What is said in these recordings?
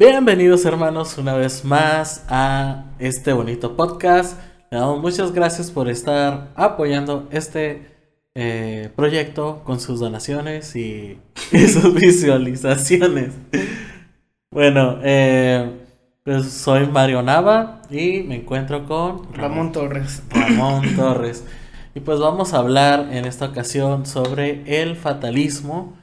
Bienvenidos hermanos una vez más a este bonito podcast. Le damos muchas gracias por estar apoyando este eh, proyecto con sus donaciones y, sus visualizaciones. Bueno, eh, pues soy Mario Nava y me encuentro con Ramón Torres. Ramón Torres. Y pues vamos a hablar en esta ocasión sobre el fatalismo.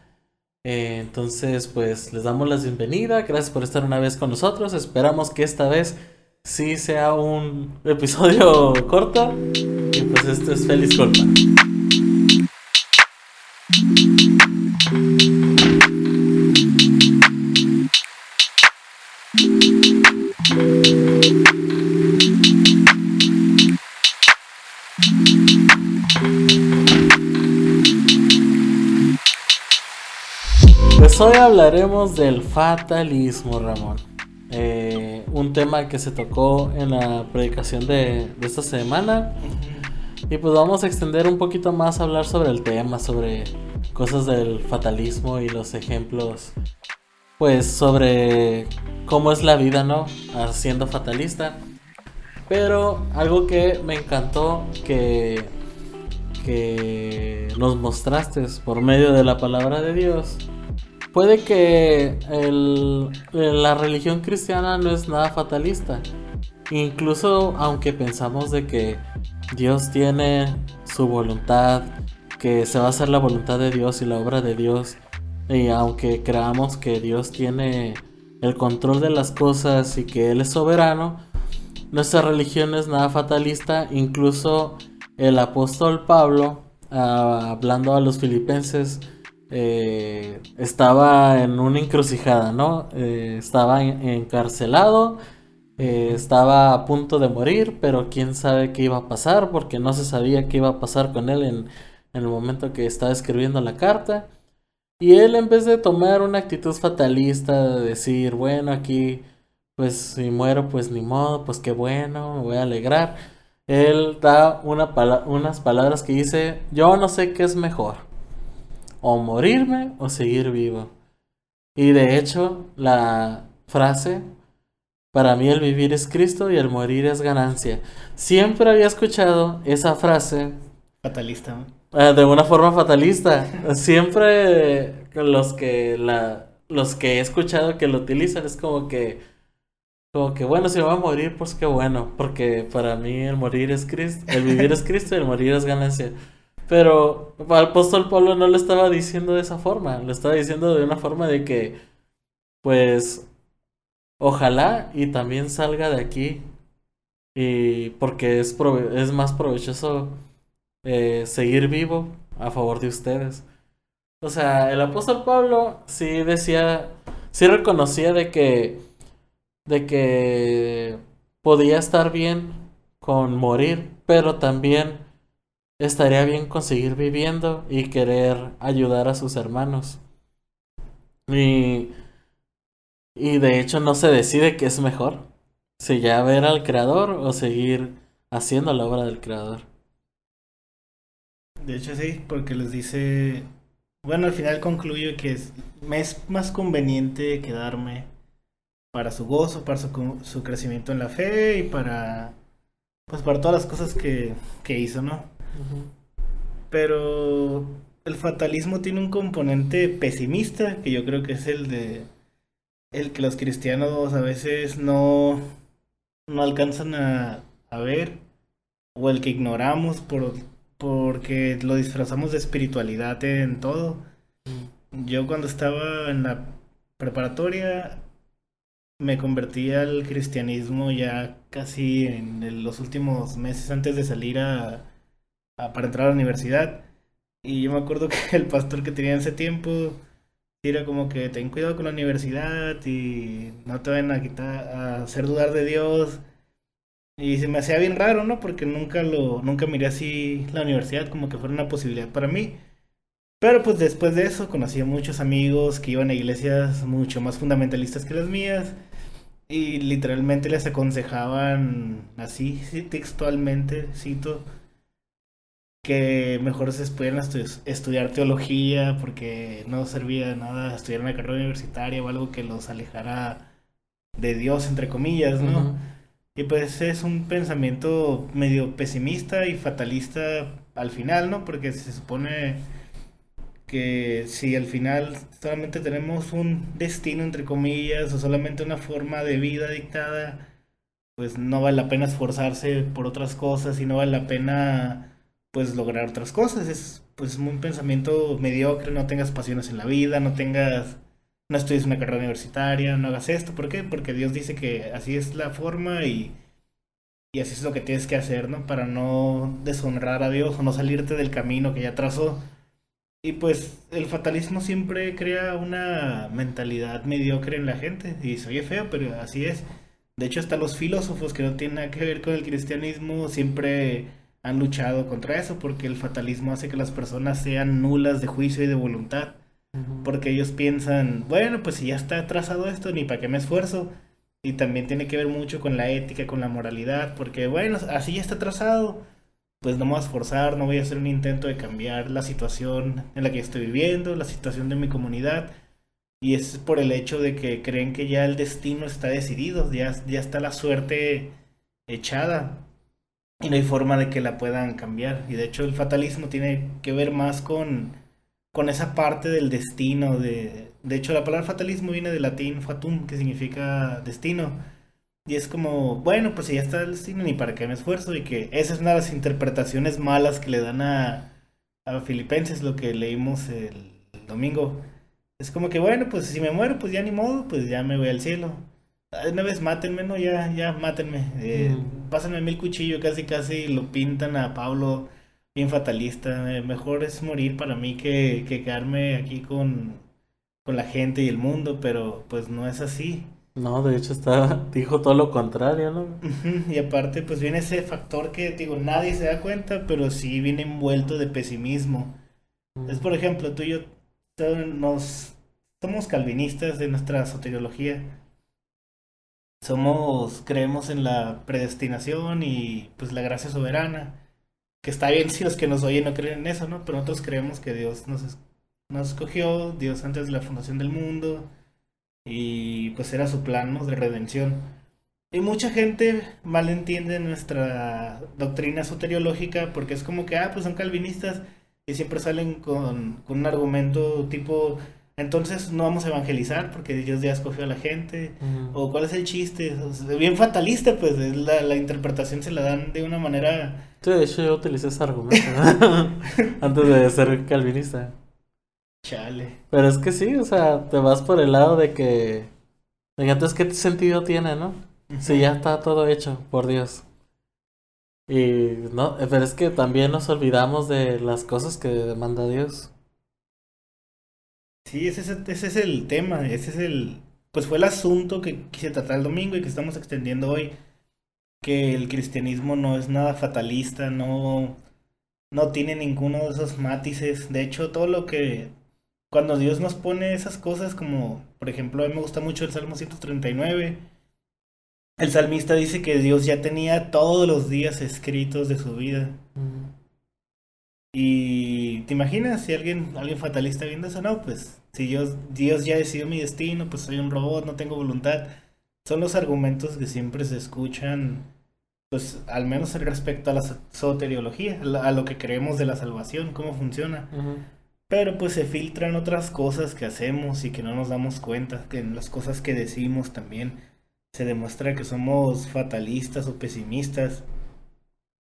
Eh, entonces, pues les damos la bienvenida. Gracias por estar una vez con nosotros. Esperamos que esta vez sí sea un episodio corto. Y pues esto es Feliz Culpa. Pues hoy hablaremos del fatalismo, Ramón. Eh, un tema que se tocó en la predicación de, de, esta semana. Y pues vamos a extender un poquito más a hablar sobre el tema, sobre cosas del fatalismo y los ejemplos. Pues sobre cómo es la vida, ¿no? Siendo fatalista. Pero algo que me encantó que, que nos mostraste por medio de la palabra de Dios puede que la religión cristiana no es nada fatalista. Incluso aunque pensamos de que Dios tiene su voluntad, que se va a hacer la voluntad de Dios y la obra de Dios, y aunque creamos que Dios tiene el control de las cosas y que Él es soberano, nuestra religión es nada fatalista. Incluso el apóstol Pablo, ah, hablando a los filipenses, eh, estaba en una encrucijada, ¿no? Eh, estaba encarcelado, eh, estaba a punto de morir, pero quién sabe qué iba a pasar, porque no se sabía qué iba a pasar con él en, el momento que estaba escribiendo la carta. Y él en vez de tomar una actitud fatalista, de decir, bueno, aquí, pues si muero, pues ni modo, pues qué bueno, me voy a alegrar. Él da una unas palabras que dice, yo no sé qué es mejor o morirme o seguir vivo. Y de hecho, la frase, para mí el vivir es Cristo y el morir es ganancia. Siempre había escuchado esa frase. Fatalista. Eh, de una forma fatalista. Siempre los que la los que he escuchado que lo utilizan es como que como que bueno, si me va a morir, pues qué bueno, porque para mí el morir es Cristo, el vivir es Cristo y el morir es ganancia. Pero al apóstol Pablo no lo estaba diciendo de esa forma, lo estaba diciendo de una forma de que, pues, ojalá y también salga de aquí, y porque es, es más provechoso eh, seguir vivo a favor de ustedes. O sea, el apóstol Pablo sí decía, sí reconocía de que, de que podía estar bien con morir, pero también estaría bien conseguir viviendo y querer ayudar a sus hermanos. Y, y de hecho no se decide qué es mejor, si ya ver al creador o seguir haciendo la obra del creador. De hecho sí, porque les dice, bueno, al final concluyo que es, me es más conveniente quedarme para su gozo, para su, su crecimiento en la fe y para, pues para todas las cosas que, que hizo, ¿no? Pero el fatalismo tiene un componente pesimista que yo creo que es el de el que los cristianos a veces no, no alcanzan a, a ver o el que ignoramos por, porque lo disfrazamos de espiritualidad en todo. Yo cuando estaba en la preparatoria me convertí al cristianismo ya casi en los últimos meses antes de salir a, para entrar a la universidad. Y yo me acuerdo que el pastor que tenía en ese tiempo era como que ten cuidado con la universidad y no te vayan a quitar, a hacer dudar de Dios. Y se me hacía bien raro, ¿no? Porque nunca lo, nunca miré así la universidad como que fuera una posibilidad para mí. Pero pues después de eso conocí a muchos amigos que iban a iglesias mucho más fundamentalistas que las mías. Y literalmente les aconsejaban así, textualmente, cito, que mejor se pudieran estudiar teología porque no servía de nada estudiar una carrera universitaria o algo que los alejara de Dios, entre comillas, ¿no? Y pues es un pensamiento medio pesimista y fatalista al final, ¿no? Porque se supone que si al final solamente tenemos un destino, entre comillas, o solamente una forma de vida dictada, pues no vale la pena esforzarse por otras cosas y no vale la pena pues lograr otras cosas. Es pues un pensamiento mediocre, no tengas pasiones en la vida, no tengas, no estudies una carrera universitaria, no hagas esto. ¿Por qué? Porque Dios dice que así es la forma y, y así es lo que tienes que hacer, ¿no? Para no deshonrar a Dios o no salirte del camino que ya trazó. Y pues el fatalismo siempre crea una mentalidad mediocre en la gente. Y se oye feo, pero así es. De hecho, hasta los filósofos que no tienen nada que ver con el cristianismo siempre han luchado contra eso, porque el fatalismo hace que las personas sean nulas de juicio y de voluntad. Porque ellos piensan, bueno, pues si ya está trazado esto, ni para qué me esfuerzo. Y también tiene que ver mucho con la ética, con la moralidad, porque bueno, así ya está trazado, pues no me voy a esforzar, no voy a hacer un intento de cambiar la situación en la que estoy viviendo, la situación de mi comunidad. Y es por el hecho de que creen que ya el destino está decidido, ya, ya está la suerte echada y no hay forma de que la puedan cambiar. Y de hecho el fatalismo tiene que ver más con, con esa parte del destino. De, de hecho la palabra fatalismo viene del latín fatum, que significa destino. Y es como, bueno, pues si ya está el destino, ni para qué me esfuerzo. Y que esa es una de las interpretaciones malas que le dan a, a Filipenses, lo que leímos el, el domingo. Es como que, bueno, pues si me muero, pues ya ni modo, pues ya me voy al cielo una vez mátenme, ¿no? Ya, ya, mátenme. Eh, mm. Pásenme mil cuchillos, casi, casi lo pintan a Pablo bien fatalista. Eh, mejor es morir para mí que, que quedarme aquí con, con la gente y el mundo, pero pues no es así. No, de hecho está, dijo todo lo contrario, ¿no? Y aparte, pues viene ese factor que, digo, nadie se da cuenta, pero sí viene envuelto de pesimismo. Mm. Es, por ejemplo, tú y yo nos, somos calvinistas de nuestra soteriología somos, creemos en la predestinación y pues la gracia soberana, que está bien si los que nos oyen no creen en eso, ¿no? Pero nosotros creemos que Dios nos, escogió, Dios antes de la fundación del mundo, y pues era su plan de redención. Y mucha gente malentiende nuestra doctrina soteriológica porque es como que, ah, pues son calvinistas y siempre salen con, con un argumento tipo, entonces no vamos a evangelizar porque Dios ya escogió a la gente. O cuál es el chiste. bien fatalista, pues la, la, interpretación se la dan de una manera... Sí, de hecho yo utilicé ese argumento antes de ser calvinista. Chale. Pero es que sí, o sea, te vas por el lado de que... Entonces, ¿qué sentido tiene, no? Si ya está todo hecho, por Dios. Y no, pero es que también nos olvidamos de las cosas que demanda Dios. Sí, ese es, ese es el tema, ese es el... Pues fue el asunto que quise tratar el domingo y que estamos extendiendo hoy, que el cristianismo no es nada fatalista, no, no tiene ninguno de esos matices. De hecho, todo lo que... Cuando Dios nos pone esas cosas como, por ejemplo, a mí me gusta mucho el Salmo 139, el salmista dice que Dios ya tenía todos los días escritos de su vida. Y te imaginas si alguien, alguien fatalista viendo eso, no, pues si Dios, Dios ya decidió mi destino, pues soy un robot, no tengo voluntad. Son los argumentos que siempre se escuchan, pues al menos respecto a la soteriología, a lo que creemos de la salvación, cómo funciona. Pero pues se filtran otras cosas que hacemos y que no nos damos cuenta, que en las cosas que decimos también se demuestra que somos fatalistas o pesimistas.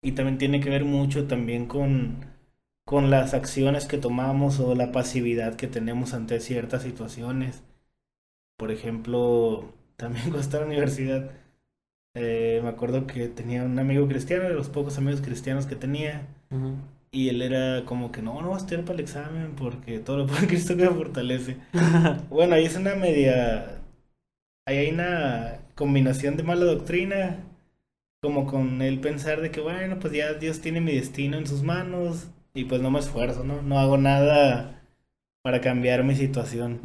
Y también tiene que ver mucho también con con las acciones que tomamos o la pasividad que tenemos ante ciertas situaciones. Por ejemplo, también cuando estaba en la universidad, eh, me acuerdo que tenía un amigo cristiano, de los pocos amigos cristianos que tenía, y él era como que no, no vas a estudiar para el examen porque todo lo puede Cristo que me fortalece. bueno, ahí es una media. Ahí hay una combinación de mala doctrina, como con el pensar de que, bueno, pues ya Dios tiene mi destino en sus manos, y pues no me esfuerzo, ¿no? No hago nada para cambiar mi situación.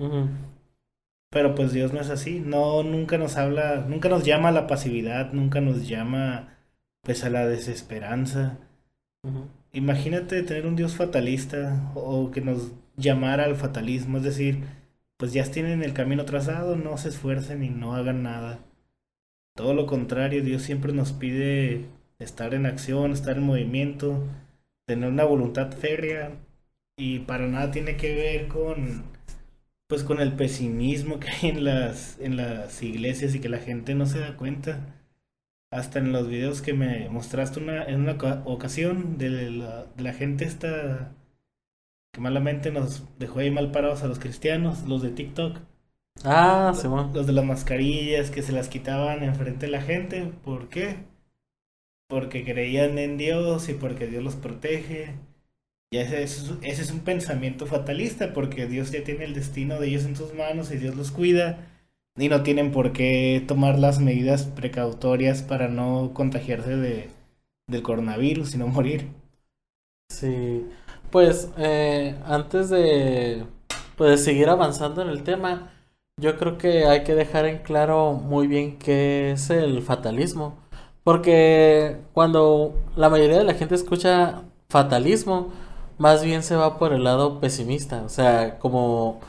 Pero pues Dios no es así, no, nunca nos habla, nunca nos llama a la pasividad, nunca nos llama pues a la desesperanza. Imagínate tener un Dios fatalista o que nos llamara al fatalismo, es decir, pues ya tienen el camino trazado, no se esfuercen y no hagan nada. Todo lo contrario, Dios siempre nos pide estar en acción, estar en movimiento, tener una voluntad férrea y para nada tiene que ver con pues con el pesimismo que hay en las en las iglesias y que la gente no se da cuenta. Hasta en los videos que me mostraste una, en una ocasión de la, de la gente esta que malamente nos dejó ahí mal parados a los cristianos, los de TikTok. Ah, sí, Los de las mascarillas que se las quitaban enfrente de la gente. ¿Por qué? Porque creían en Dios y porque Dios los protege. Y ese es, ese es un pensamiento fatalista porque Dios ya tiene el destino de ellos en sus manos y Dios los cuida. Y no tienen por qué tomar las medidas precautorias para no contagiarse de, del coronavirus y no morir. Sí, pues eh, antes de pues, seguir avanzando en el tema, yo creo que hay que dejar en claro muy bien qué es el fatalismo. Porque cuando la mayoría de la gente escucha fatalismo, más bien se va por el lado pesimista. O sea, como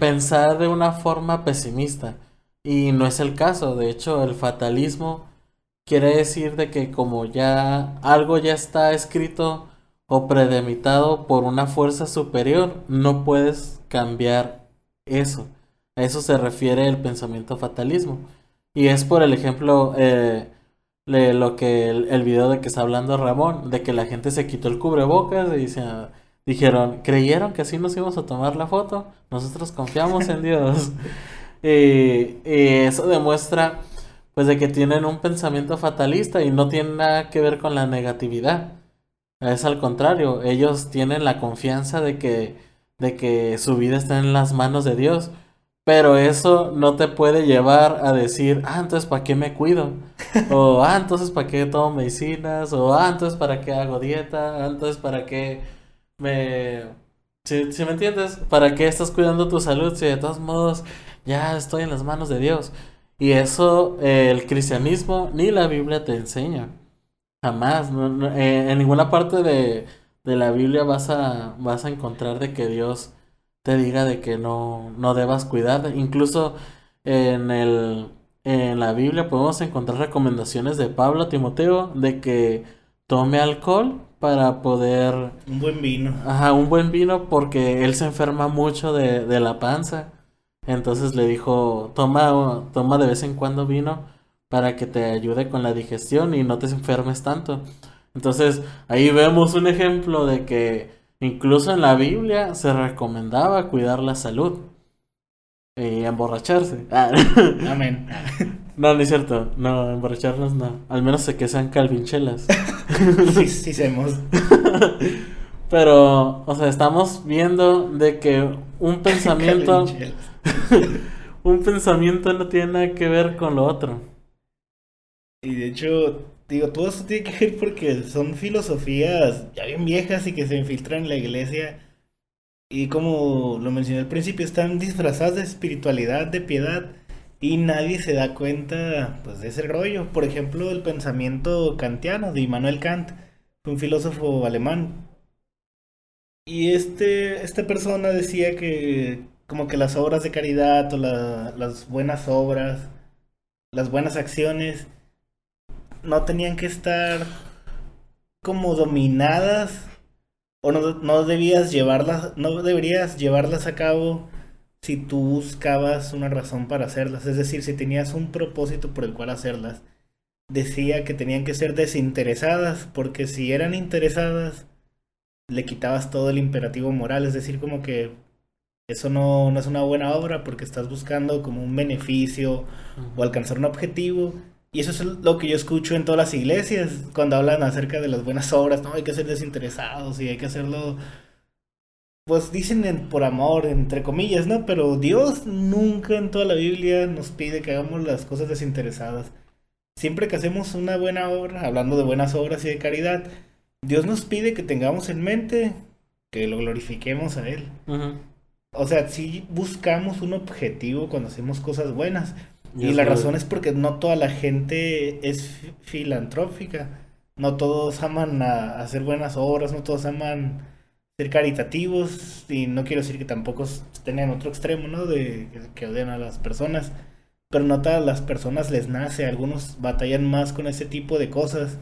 pensar de una forma pesimista. Y no es el caso. De hecho, el fatalismo quiere decir de que como ya algo ya está escrito o predemitado por una fuerza superior, no puedes cambiar eso. A eso se refiere el pensamiento fatalismo. Y es por el ejemplo, eh, lo que el, video de que está hablando Ramón, de que la gente se quitó el cubrebocas y dijeron, creyeron que así nos íbamos a tomar la foto, nosotros confiamos en Dios. y, eso demuestra pues de que tienen un pensamiento fatalista y no tiene nada que ver con la negatividad. Es al contrario, ellos tienen la confianza de que, de que su vida está en las manos de Dios. Pero eso no te puede llevar a decir, ah, entonces ¿para qué me cuido? O, ah, entonces ¿para qué tomo medicinas? O, ah, entonces ¿para qué hago dieta? Ah, entonces ¿para qué me... Si, me entiendes, ¿para qué estás cuidando tu salud si de todos modos ya estoy en las manos de Dios? Y eso el cristianismo ni la Biblia te enseña. Jamás. Eh, en ninguna parte de, de la Biblia vas a, vas a encontrar de que Dios te diga de que no, no debas cuidar. Incluso en, el, en la Biblia podemos encontrar recomendaciones de Pablo a Timoteo de que tome alcohol para poder... Un buen vino. Ajá, un buen vino porque él se enferma mucho de, de la panza. Entonces le dijo, toma, toma de vez en cuando vino para que te ayude con la digestión y no te enfermes tanto. Entonces ahí vemos un ejemplo de que Incluso en la Biblia se recomendaba cuidar la salud y emborracharse. Ah. Amén. No, no es cierto. No, emborracharnos no. Al menos que sean calvinchelas. sí, sí, hacemos. Pero, o sea, estamos viendo de que un pensamiento. un pensamiento no tiene nada que ver con lo otro. Y de hecho, Digo, todo eso tiene que ver porque son filosofías ya bien viejas y que se infiltran en la iglesia. Y como lo mencioné al principio, están disfrazadas de espiritualidad, de piedad. Y nadie se da cuenta pues, de ese rollo. Por ejemplo, el pensamiento kantiano de Immanuel Kant, un filósofo alemán. Y este, esta persona decía que como que las obras de caridad o las buenas obras, las buenas acciones, no tenían que estar como dominadas o no, no debías llevarlas, no deberías llevarlas a cabo si tú buscabas una razón para hacerlas, es decir, si tenías un propósito por el cual hacerlas. Decía que tenían que ser desinteresadas, porque si eran interesadas, le quitabas todo el imperativo moral, es decir, como que eso no, no es una buena obra porque estás buscando como un beneficio o alcanzar un objetivo y eso es lo que yo escucho en todas las iglesias cuando hablan acerca de las buenas obras, ¿no? Hay que ser desinteresados y hay que hacerlo, pues dicen por amor, entre comillas, ¿no? Pero Dios nunca en toda la Biblia nos pide que hagamos las cosas desinteresadas. Siempre que hacemos una buena obra, hablando de buenas obras y de caridad, Dios nos pide que tengamos en mente que lo glorifiquemos a Él. O sea, si buscamos un objetivo cuando hacemos cosas buenas. Y la razón es porque no toda la gente es filantrófica. No todos aman a hacer buenas obras, no todos aman ser caritativos. Y no quiero decir que tampoco estén en otro extremo, ¿no? De que, odian a las personas. pero no todas las personas les nace, algunos batallan más con ese tipo de cosas.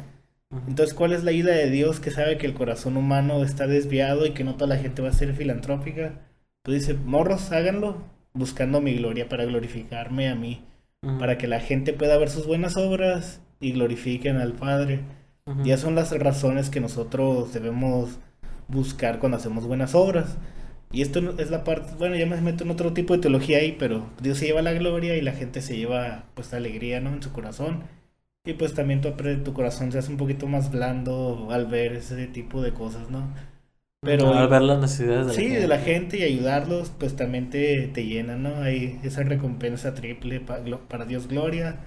Entonces, ¿cuál es la ayuda de Dios que sabe que el corazón humano está desviado y que no toda la gente va a ser filantrópica? Pues dice, morros, háganlo buscando mi gloria para glorificarme a mí, para que la gente pueda ver sus buenas obras y glorifiquen al Padre. Y esas son las razones que nosotros debemos buscar cuando hacemos buenas obras. Y esto es la parte, bueno, ya me meto en otro tipo de teología ahí, pero Dios se lleva la gloria y la gente se lleva pues la alegría, ¿no? En su corazón. Y pues también tu, tu corazón se hace un poquito más blando al ver ese tipo de cosas, ¿no? Pero al ver las necesidades de sí, la gente. de la gente y ayudarlos, pues también te, te llena, ¿no? Hay esa recompensa triple para, para Dios gloria,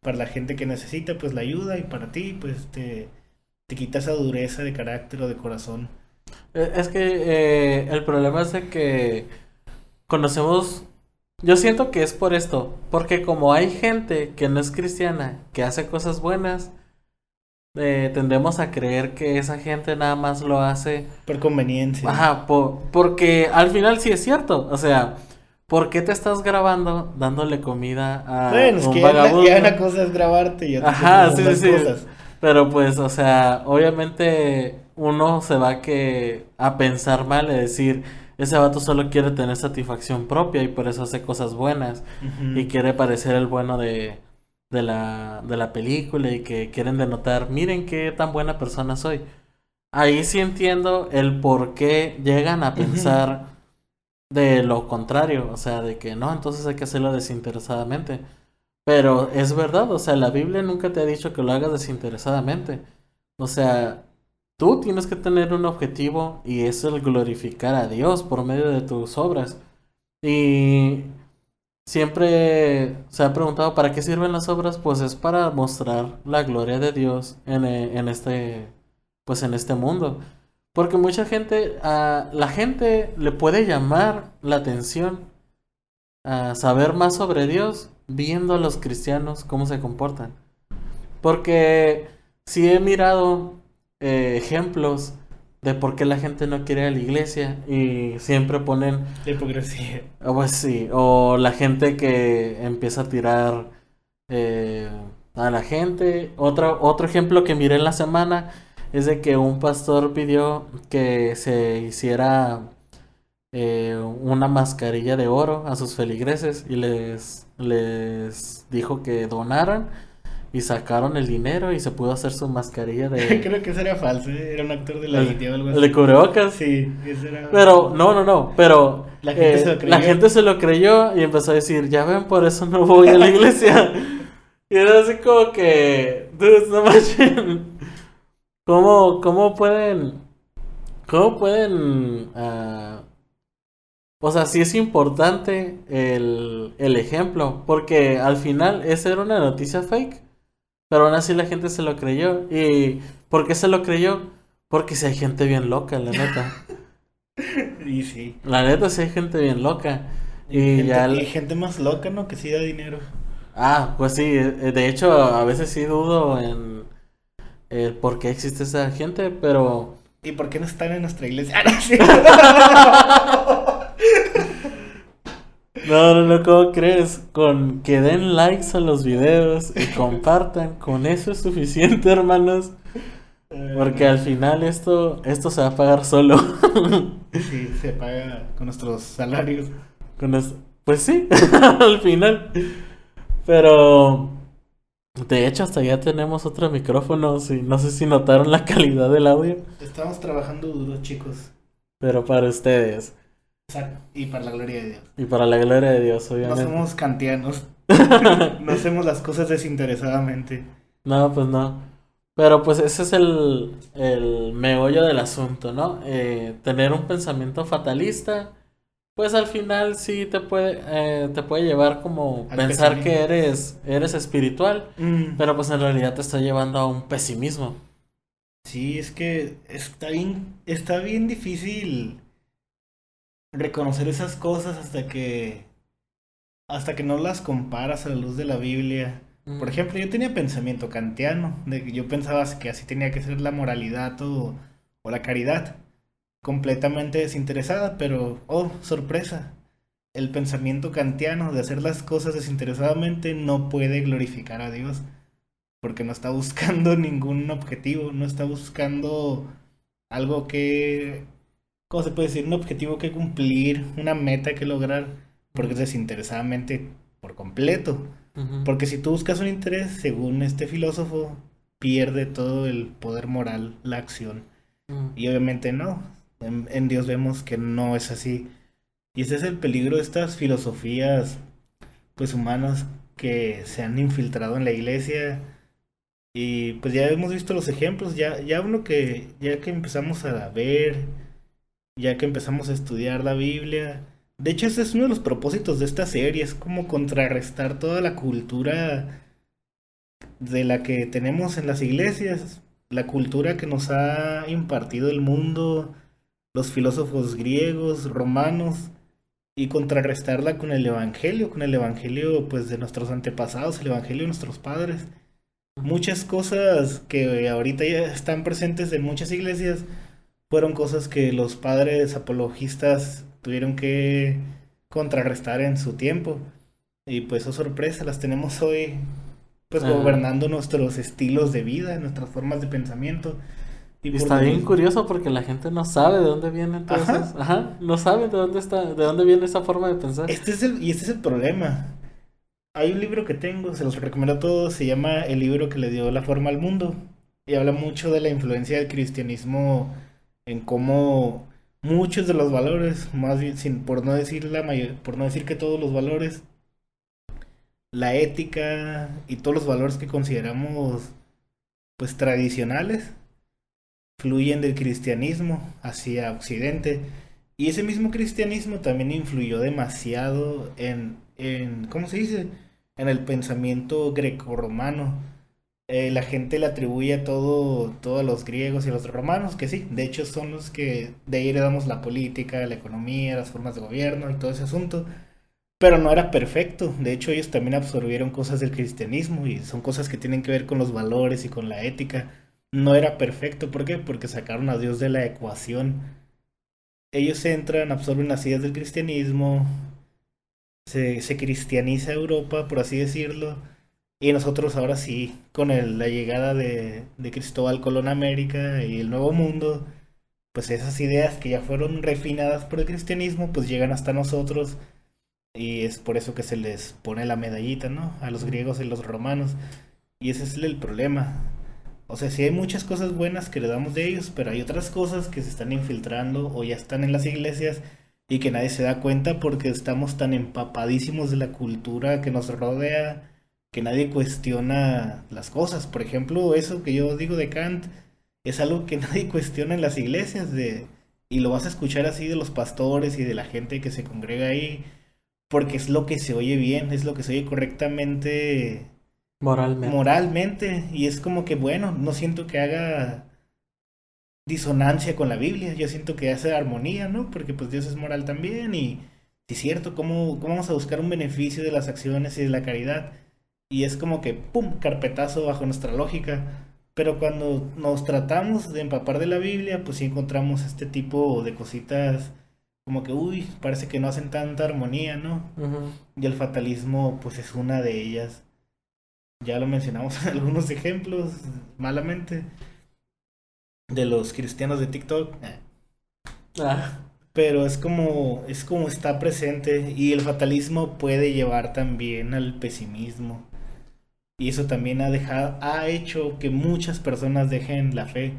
para la gente que necesita, pues la ayuda y para ti, pues te, te quita esa dureza de carácter o de corazón. E, es que eh, el problema es de que conocemos, yo siento que es por esto, porque como hay gente que no es cristiana, que hace cosas buenas, eh, tendemos a creer que esa gente nada más lo hace por conveniencia. Ajá, porque al final sí es cierto, o sea, ¿por qué te estás grabando dándole comida a bueno, es que Ya una cosa es grabarte y otra Ajá, sí, sí. Pero pues, o sea, obviamente uno se va que a pensar mal y decir, ese vato solo quiere tener satisfacción propia y por eso hace cosas buenas y quiere parecer el bueno de, de, la, de la película y que quieren denotar, miren qué tan buena persona soy. Ahí sí entiendo el por qué llegan a pensar de lo contrario, o sea, de que no, entonces hay que hacerlo desinteresadamente. Pero es verdad, o sea, la Biblia nunca te ha dicho que lo hagas desinteresadamente. O sea, Tú tienes que tener un objetivo y es el glorificar a Dios por medio de tus obras. Y siempre se ha preguntado para qué sirven las obras, pues es para mostrar la gloria de Dios en, eh, en este pues en este mundo. Porque mucha gente, a la gente le puede llamar la atención a saber más sobre Dios viendo a los cristianos cómo se comportan. Porque si he mirado eh, ejemplos de por qué la gente no quiere ir a la iglesia y siempre ponen... La hipocresía. Pues sí, o la gente que empieza a tirar eh, a la gente. Otro, otro ejemplo que miré en la semana es de que un pastor pidió que se hiciera eh, una mascarilla de oro a sus feligreses y les, les dijo que donaran y sacaron el dinero y se pudo hacer su mascarilla de. Creo que eso era falso, ¿eh? era un actor de la India o algo así. ¿De cubrebocas? Sí, eso era. Pero, no, no, no, pero. La gente, eh, se lo creyó. la gente se lo creyó y empezó a decir, ya ven, por eso no voy a la iglesia. y era así como que. Dude, no. ¿Cómo, ¿Cómo pueden. ¿Cómo pueden. Uh... o sea, sí es importante el, el ejemplo, porque al final esa era una noticia fake. Pero aún así la gente se lo creyó. ¿Y por qué se lo creyó? Porque si hay gente bien loca, la neta. y sí. La neta sí hay gente bien loca. Y, y gente, ya... y gente más loca, ¿no? Que sí da dinero. Ah, pues sí. Eh, de hecho, a veces sí dudo en el por qué existe esa gente, pero... ¿Y por qué no están en nuestra iglesia? No, no, no, ¿cómo crees? Con que den likes a los videos y compartan, con eso es suficiente, hermanos. Porque al final esto, esto se va a pagar solo. Sí, se paga con nuestros salarios. Con Pues sí, al final. Pero de hecho hasta ya tenemos otros micrófonos y no sé si notaron la calidad del audio. Estamos trabajando duro, chicos. Pero para ustedes. Y para la gloria de Dios. Y para la gloria de Dios, obviamente. No somos kantianos. no hacemos las cosas desinteresadamente. No, pues no. Pero pues ese es el, el meollo del asunto, ¿no? Eh, tener un pensamiento fatalista, pues al final sí te puede, eh, te puede llevar como pensar que eres, eres espiritual, mm. pero pues en realidad te está llevando a un pesimismo. Sí, es que está bien, está bien difícil reconocer esas cosas hasta que hasta que no las comparas a la luz de la Biblia. Por ejemplo, yo tenía pensamiento kantiano, de que yo pensaba que así tenía que ser la moralidad o, o la caridad, completamente desinteresada, pero oh, sorpresa. el pensamiento kantiano de hacer las cosas desinteresadamente no puede glorificar a Dios porque no está buscando ningún objetivo, no está buscando algo que, ¿cómo se puede decir? Un objetivo que cumplir, una meta que lograr, porque es desinteresadamente por completo. Porque si tú buscas un interés, según este filósofo, pierde todo el poder moral, la acción. Y obviamente no. En, Dios vemos que no es así. Y ese es el peligro de estas filosofías pues humanas que se han infiltrado en la iglesia. Y pues ya hemos visto los ejemplos, ya, ya uno que, ya que empezamos a ver, ya que empezamos a estudiar la Biblia, de hecho, ese es uno de los propósitos de esta serie, es como contrarrestar toda la cultura de la que tenemos en las iglesias, la cultura que nos ha impartido el mundo, los filósofos griegos, romanos, y contrarrestarla con el evangelio, con el evangelio pues de nuestros antepasados, el evangelio de nuestros padres. Muchas cosas que ahorita ya están presentes en muchas iglesias fueron cosas que los padres apologistas tuvieron que contrarrestar en su tiempo. Y pues, oh sorpresa, las tenemos hoy, pues, gobernando nuestros estilos de vida, nuestras formas de pensamiento. Y está bien curioso porque la gente no sabe de dónde viene entonces. Ajá. no sabe de dónde está, de dónde viene esa forma de pensar. Este es el, y este es el problema. Hay un libro que tengo, se los recomiendo a todos, se llama El libro que le dio la forma al mundo. Y habla mucho de la influencia del cristianismo en cómo muchos de los valores, más bien sin, por no decir la mayor, por no decir que todos los valores, la ética y todos los valores que consideramos pues tradicionales fluyen del cristianismo hacia occidente y ese mismo cristianismo también influyó demasiado en, en ¿cómo se dice? en el pensamiento greco-romano eh, la gente le atribuye todo, todo a los griegos y a los romanos, que sí, de hecho son los que de ahí heredamos la política, la economía, las formas de gobierno y todo ese asunto. Pero no era perfecto, de hecho ellos también absorbieron cosas del cristianismo y son cosas que tienen que ver con los valores y con la ética. No era perfecto, ¿por qué? Porque sacaron a Dios de la ecuación. Ellos entran, absorben las ideas del cristianismo, se, se cristianiza Europa, por así decirlo, y nosotros ahora sí, con la llegada de, Cristóbal Colón a América y el Nuevo Mundo, pues esas ideas que ya fueron refinadas por el cristianismo, pues llegan hasta nosotros y es por eso que se les pone la medallita, ¿no? A los griegos y los romanos. Y ese es el problema. O sea, sí hay muchas cosas buenas que le damos de ellos, pero hay otras cosas que se están infiltrando o ya están en las iglesias y que nadie se da cuenta porque estamos tan empapadísimos de la cultura que nos rodea que nadie cuestiona las cosas. Por ejemplo, eso que yo digo de Kant es algo que nadie cuestiona en las iglesias de, y lo vas a escuchar así de los pastores y de la gente que se congrega ahí, porque es lo que se oye bien, es lo que se oye correctamente moralmente. moralmente y es como que bueno, no siento que haga disonancia con la Biblia, yo siento que hace armonía, ¿no? Porque pues Dios es moral también y si es cierto, ¿cómo, ¿cómo vamos a buscar un beneficio de las acciones y de la caridad? Y es como que, ¡pum!, carpetazo bajo nuestra lógica. Pero cuando nos tratamos de empapar de la Biblia, pues sí encontramos este tipo de cositas como que, uy, parece que no hacen tanta armonía, ¿no? Y el fatalismo, pues es una de ellas. Ya lo mencionamos en algunos ejemplos, malamente, de los cristianos de TikTok. Ah. Pero es como, es como está presente y el fatalismo puede llevar también al pesimismo. Y eso también ha dejado, ha hecho que muchas personas dejen la fe.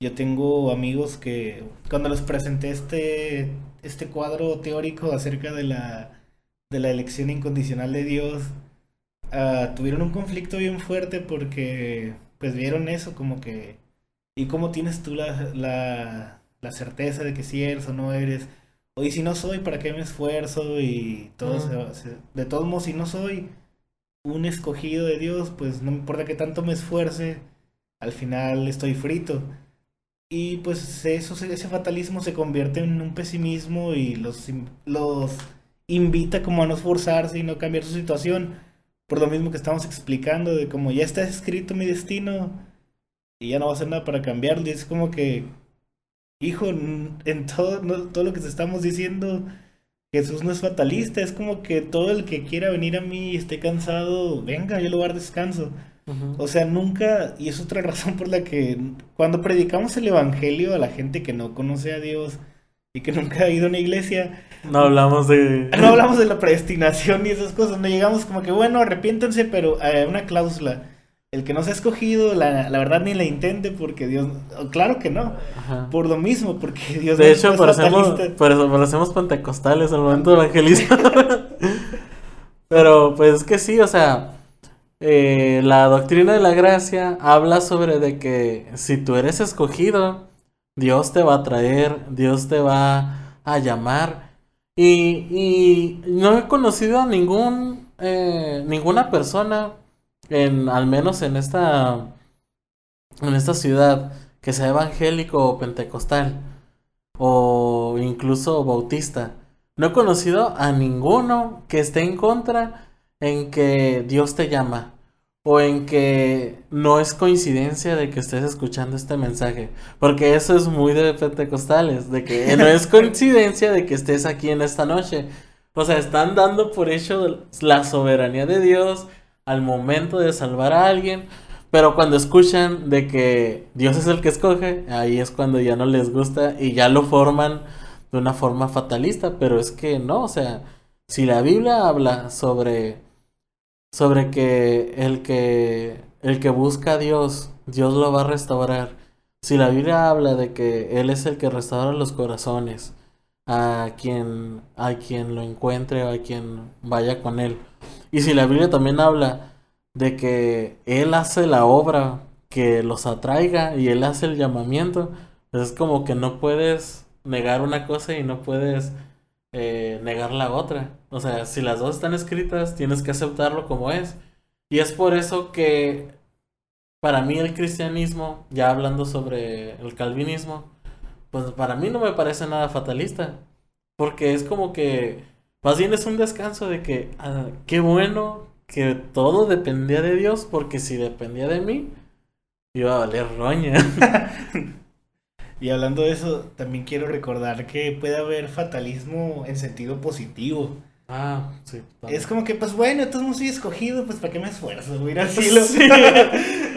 Yo tengo amigos que cuando les presenté este, este cuadro teórico acerca de la, de la elección incondicional de Dios, ah, tuvieron un conflicto bien fuerte porque pues vieron eso como que, ¿y cómo tienes tú la, la, la certeza de que si eres o no eres? O y si no soy, ¿para qué me esfuerzo? Y todo, de todos modos, si no soy, un escogido de Dios, pues no me importa que tanto me esfuerce, al final estoy frito. Y pues eso, ese fatalismo se convierte en un pesimismo y los, los invita como a no esforzarse y no cambiar su situación. Por lo mismo que estamos explicando, de como ya está escrito mi destino y ya no va a hacer nada para cambiarlo. Y es como que, hijo, en todo, todo lo que te estamos diciendo Jesús no es fatalista, es como que todo el que quiera venir a mí y esté cansado, venga, yo le voy a dar descanso. O sea, nunca, y es otra razón por la que cuando predicamos el Evangelio a la gente que no conoce a Dios y que nunca ha ido a una iglesia, no hablamos de... No hablamos de la predestinación y esas cosas, no llegamos como que, bueno, arrepiéntense, pero hay una cláusula el que no se ha escogido, la, la, verdad ni la intente porque Dios, claro que no, por lo mismo, porque Dios de hecho, por eso hacemos pentecostales al momento de evangelismo. Pero pues es que sí, o sea, eh, la doctrina de la gracia habla sobre de que si tú eres escogido, Dios te va a traer, Dios te va a llamar. Y, y no he conocido a ningún, eh, ninguna persona en, al menos en esta, en esta ciudad, que sea evangélico o pentecostal, o incluso bautista. No he conocido a ninguno que esté en contra en que Dios te llama o en que no es coincidencia de que estés escuchando este mensaje, porque eso es muy de pentecostales, de que no es coincidencia de que estés aquí en esta noche. O sea, están dando por hecho la soberanía de Dios, al momento de salvar a alguien, pero cuando escuchan de que Dios es el que escoge, ahí es cuando ya no les gusta y ya lo forman de una forma fatalista, pero es que no, o sea, si la Biblia habla sobre sobre que el que el que busca a Dios, Dios lo va a restaurar. Si la Biblia habla de que él es el que restaura los corazones a quien a quien lo encuentre o a quien vaya con él. Y si la Biblia también habla de que Él hace la obra que los atraiga y Él hace el llamamiento, pues es como que no puedes negar una cosa y no puedes eh, negar la otra. O sea, si las dos están escritas, tienes que aceptarlo como es. Y es por eso que para mí el cristianismo, ya hablando sobre el calvinismo, pues para mí no me parece nada fatalista. Porque es como que más bien es un descanso de que, ah, qué bueno que todo dependía de Dios, porque si dependía de mí, iba a valer roña. y hablando de eso, también quiero recordar que puede haber fatalismo en sentido positivo. Ah, sí. Es como que, pues bueno, entonces no soy escogido, pues ¿para qué me esfuerzo? Voy a ir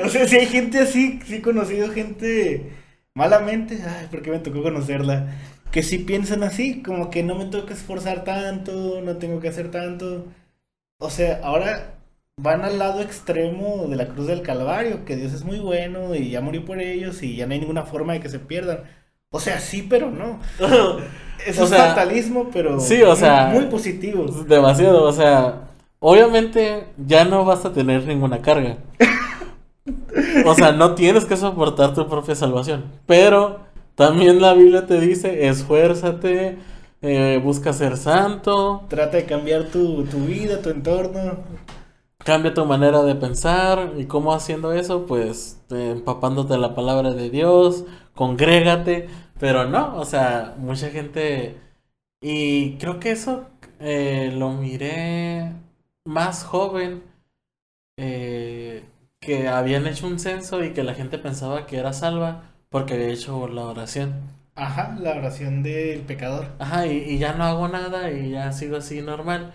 o sea, si hay gente así, sí he conocido gente malamente, ay, ¿por qué me tocó conocerla? que si piensan así, como que no me tengo que esforzar tanto, no tengo que hacer tanto. O sea, ahora van al lado extremo de la cruz del Calvario, que Dios es muy bueno y ya murió por ellos y ya no hay ninguna forma de que se pierdan. O sea, sí, pero no. Eso es fatalismo, pero sí, o sea, muy, positivo. Demasiado, o sea, obviamente ya no vas a tener ninguna carga. o sea, no tienes que soportar tu propia salvación, pero también la Biblia te dice, esfuérzate, eh, busca ser santo. Trata de cambiar tu, vida, tu entorno. Cambia tu manera de pensar. ¿Y cómo haciendo eso? Pues empapándote la palabra de Dios, congrégate. Pero no, o sea, mucha gente... Y creo que eso eh, lo miré más joven. Eh, que habían hecho un censo y que la gente pensaba que era salva porque había hecho la oración. Ajá, la oración del pecador. Ajá, y, ya no hago nada y ya sigo así normal.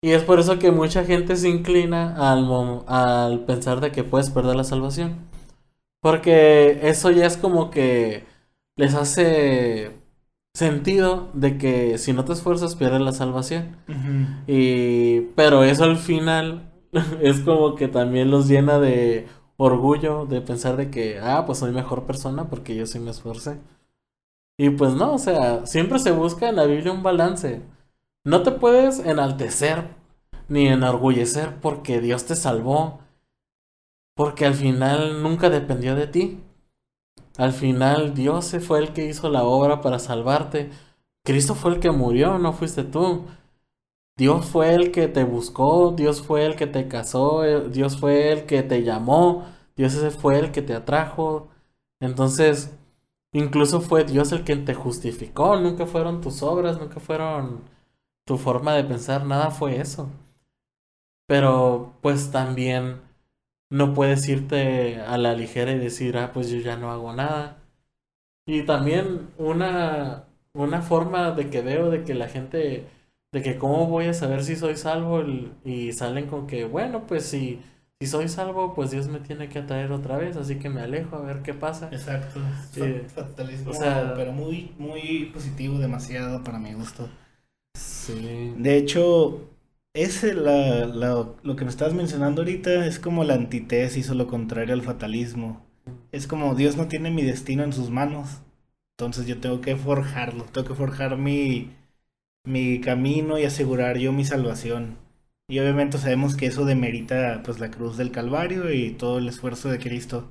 Y es por eso que mucha gente se inclina al, al pensar de que puedes perder la salvación. Porque eso ya es como que les hace sentido de que si no te esfuerzas pierdes la salvación. Y pero eso al final es como que también los llena de orgullo de pensar de que, ah, pues soy mejor persona porque yo sí me esforcé. Y pues no, o sea, siempre se busca en la Biblia un balance. No te puedes enaltecer ni enorgullecer porque Dios te salvó. Porque al final nunca dependió de ti. Al final Dios fue el que hizo la obra para salvarte. Cristo fue el que murió, no fuiste tú. Dios fue el que te buscó, Dios fue el que te casó, eh, Dios fue el que te llamó, Dios ese fue el que te atrajo. Entonces, incluso fue Dios el que te justificó, nunca fueron tus obras, nunca fueron tu forma de pensar, nada fue eso. Pero pues también no puedes irte a la ligera y decir, ah, pues yo ya no hago nada. Y también una, una forma de que veo de que la gente de que cómo voy a saber si soy salvo y salen con que, bueno, pues si, si soy salvo, pues Dios me tiene que atraer otra vez, así que me alejo a ver qué pasa. Exacto. Fatalismo, pero muy, muy positivo, demasiado para mi gusto. Sí. De hecho, ese, la, lo que me estabas mencionando ahorita es como la antítesis o lo contrario al fatalismo. Es como Dios no tiene mi destino en sus manos. Entonces yo tengo que forjarlo, tengo que forjar mi, mi camino y asegurar yo mi salvación. Y obviamente sabemos que eso demerita pues la cruz del Calvario y todo el esfuerzo de Cristo.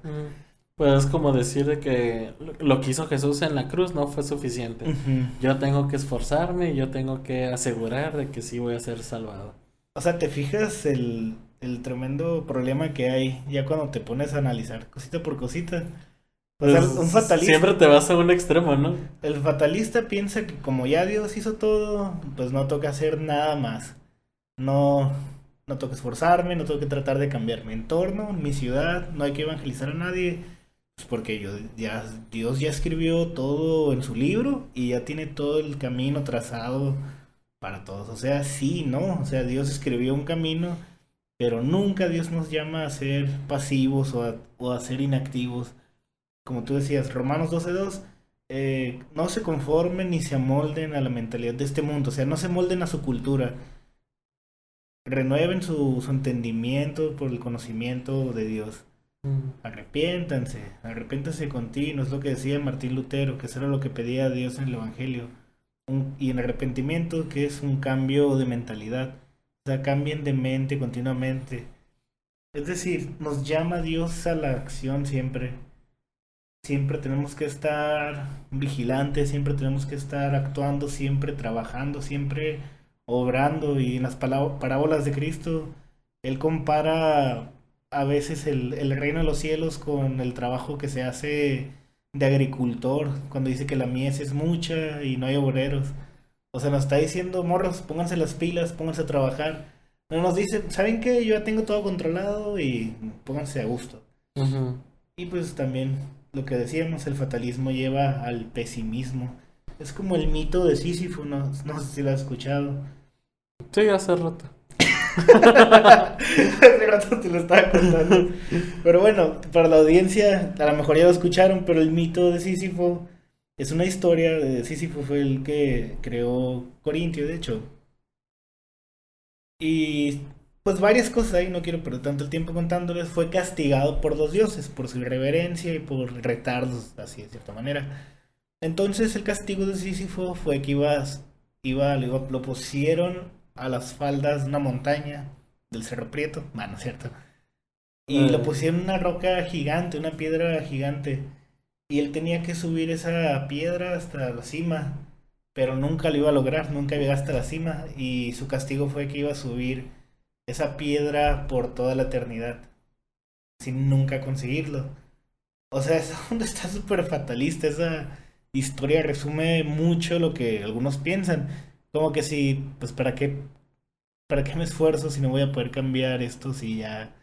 Pues es como decir que lo que hizo Jesús en la cruz no fue suficiente. Yo tengo que esforzarme y yo tengo que asegurar de que sí voy a ser salvado. O sea, ¿te fijas el, el tremendo problema que hay ya cuando te pones a analizar cosita por cosita? Pues, un fatalista. Siempre te vas a un extremo, ¿no? El fatalista piensa que como ya Dios hizo todo, pues no toca hacer nada más. No, no toca esforzarme, no tengo que tratar de cambiar mi entorno, mi ciudad, no hay que evangelizar a nadie. Pues porque yo, ya, Dios ya escribió todo en su libro y ya tiene todo el camino trazado para todos. O sea, sí, ¿no? O sea, Dios escribió un camino, pero nunca Dios nos llama a ser pasivos o a, o a ser inactivos como tú decías, Romanos 12.2, eh, no se conformen ni se amolden a la mentalidad de este mundo, o sea, no se molden a su cultura. Renueven su, entendimiento por el conocimiento de Dios. Mm. Arrepiéntanse, arrepiéntanse continuo, es lo que decía Martín Lutero, que eso era lo que pedía a Dios en el Evangelio. y en arrepentimiento, que es un cambio de mentalidad. O sea, cambien de mente continuamente. Es decir, nos llama Dios a la acción siempre siempre tenemos que estar vigilantes, siempre tenemos que estar actuando, siempre trabajando, siempre obrando. Y en las parábolas de Cristo, Él compara a veces el, reino de los cielos con el trabajo que se hace de agricultor, cuando dice que la mies es mucha y no hay obreros. O sea, nos está diciendo, morros, pónganse las pilas, pónganse a trabajar. No nos dice, ¿saben qué? Yo ya tengo todo controlado y pónganse a gusto. Y pues también lo que decíamos, el fatalismo lleva al pesimismo. Es como el mito de Sísifo, no, no sé si lo has escuchado. Sí, hace rato. hace rato te lo estaba contando. Pero bueno, para la audiencia, a lo mejor ya lo escucharon, pero el mito de Sísifo es una historia de Sísifo, fue el que creó Corintio, de hecho. Y pues varias cosas ahí, no quiero perder tanto el tiempo contándoles, fue castigado por los dioses, por su irreverencia y por retardos, así de cierta manera. Entonces el castigo de Sísifo fue que iba, iba, lo pusieron a las faldas de una montaña del Cerro Prieto, bueno, ¿cierto? Y lo pusieron una roca gigante, una piedra gigante. Y él tenía que subir esa piedra hasta la cima, pero nunca lo iba a lograr, nunca llegó hasta la cima. Y su castigo fue que iba a subir esa piedra por toda la eternidad, sin nunca conseguirlo. O sea, esa onda está súper fatalista, esa historia resume mucho lo que algunos piensan. Como que si, pues, ¿para qué, para qué me esfuerzo si no voy a poder cambiar esto si ya,